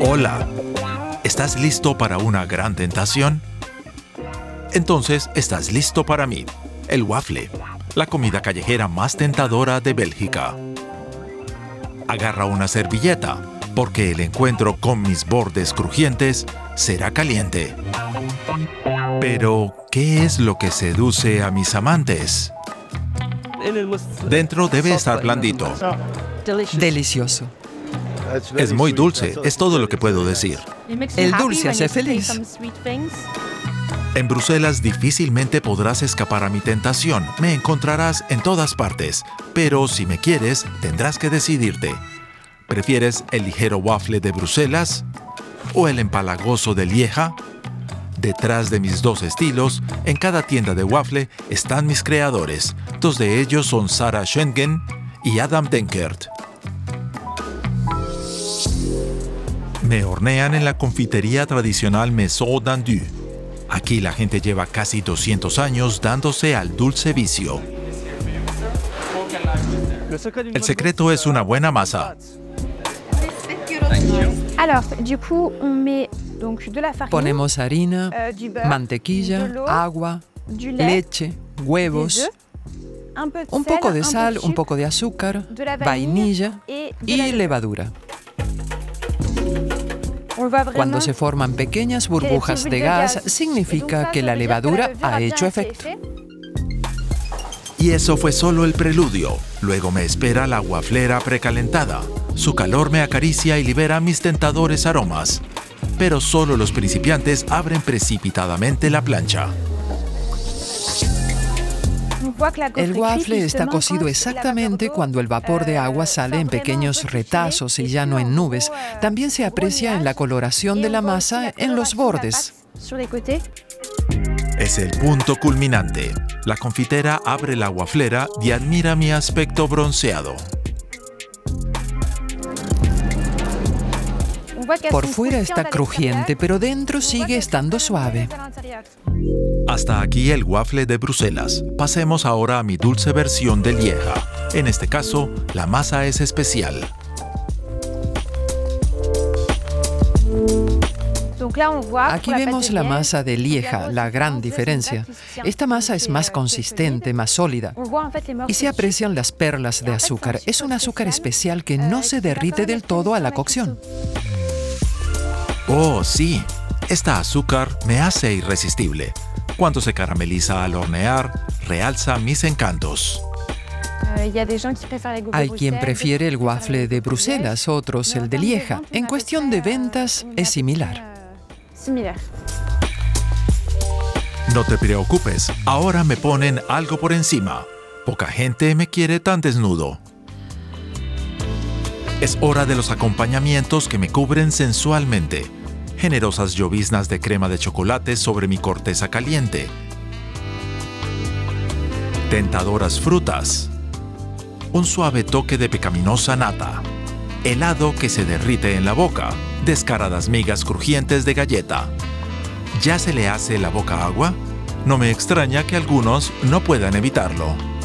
Hola, ¿estás listo para una gran tentación? Entonces estás listo para mí, el waffle, la comida callejera más tentadora de Bélgica. Agarra una servilleta, porque el encuentro con mis bordes crujientes será caliente. Pero, ¿qué es lo que seduce a mis amantes? Dentro debe estar blandito. Delicioso. Es muy dulce, es todo lo que puedo decir. El dulce hace feliz. En Bruselas difícilmente podrás escapar a mi tentación. Me encontrarás en todas partes. Pero si me quieres, tendrás que decidirte. ¿Prefieres el ligero waffle de Bruselas o el empalagoso de Lieja? Detrás de mis dos estilos, en cada tienda de waffle están mis creadores. Dos de ellos son Sarah Schengen y Adam Denkert. Me hornean en la confitería tradicional Maison d'Andu. Aquí la gente lleva casi 200 años dándose al dulce vicio. El secreto es una buena masa. Ponemos harina, mantequilla, agua, leche, huevos, un poco de sal, un poco de azúcar, vainilla y levadura. Cuando se forman pequeñas burbujas de gas, significa que la levadura ha hecho efecto. Y eso fue solo el preludio. Luego me espera la guaflera precalentada. Su calor me acaricia y libera mis tentadores aromas. Pero solo los principiantes abren precipitadamente la plancha. El waffle está cocido exactamente cuando el vapor de agua sale en pequeños retazos y ya no en nubes. También se aprecia en la coloración de la masa en los bordes. Es el punto culminante. La confitera abre la guaflera y admira mi aspecto bronceado. Por fuera está crujiente, pero dentro sigue estando suave. Hasta aquí el waffle de Bruselas. Pasemos ahora a mi dulce versión de Lieja. En este caso, la masa es especial. Aquí vemos la masa de Lieja, la gran diferencia. Esta masa es más consistente, más sólida. Y se aprecian las perlas de azúcar. Es un azúcar especial que no se derrite del todo a la cocción. Oh, sí. Esta azúcar me hace irresistible. Cuando se carameliza al hornear, realza mis encantos. Hay quien prefiere el waffle de Bruselas, otros el de Lieja. En cuestión de ventas es similar. No te preocupes, ahora me ponen algo por encima. Poca gente me quiere tan desnudo. Es hora de los acompañamientos que me cubren sensualmente. Generosas lloviznas de crema de chocolate sobre mi corteza caliente. Tentadoras frutas. Un suave toque de pecaminosa nata. Helado que se derrite en la boca. Descaradas migas crujientes de galleta. ¿Ya se le hace la boca agua? No me extraña que algunos no puedan evitarlo.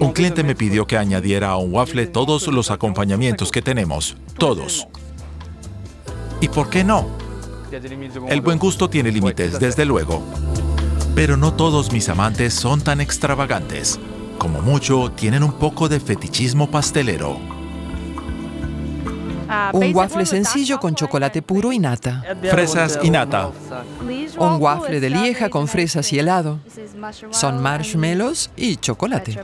Un cliente me pidió que añadiera a un waffle todos los acompañamientos que tenemos. Todos. ¿Y por qué no? El buen gusto tiene límites, desde luego. Pero no todos mis amantes son tan extravagantes. Como mucho, tienen un poco de fetichismo pastelero. Un waffle sencillo con chocolate puro y nata. Fresas y nata. Un waffle de lieja con fresas y helado. Son marshmallows y chocolate.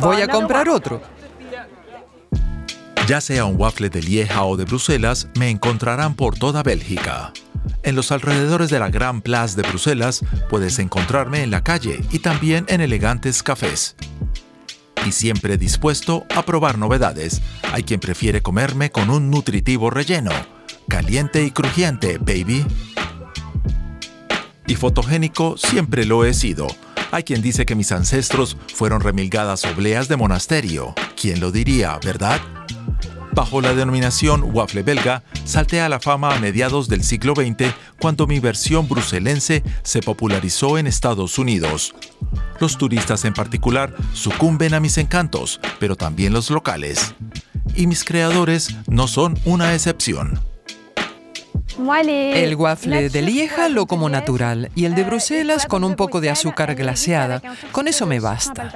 Voy a comprar otro. Ya sea un waffle de Lieja o de Bruselas, me encontrarán por toda Bélgica. En los alrededores de la Gran Place de Bruselas puedes encontrarme en la calle y también en elegantes cafés. Y siempre dispuesto a probar novedades, hay quien prefiere comerme con un nutritivo relleno. Caliente y crujiente, baby. Y fotogénico siempre lo he sido. Hay quien dice que mis ancestros fueron remilgadas obleas de monasterio. ¿Quién lo diría, verdad? Bajo la denominación waffle belga, salté a la fama a mediados del siglo XX cuando mi versión bruselense se popularizó en Estados Unidos. Los turistas en particular sucumben a mis encantos, pero también los locales. Y mis creadores no son una excepción. El waffle de Lieja lo como natural y el de Bruselas con un poco de azúcar glaseada. Con eso me basta.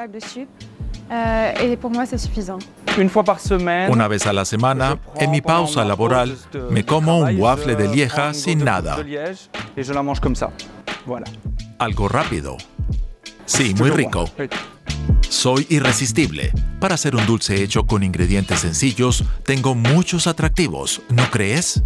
Una vez a la semana, en mi pausa laboral, me como un waffle de Lieja sin nada. Algo rápido. Sí, muy rico. Soy irresistible. Para hacer un dulce hecho con ingredientes sencillos, tengo muchos atractivos, ¿no crees?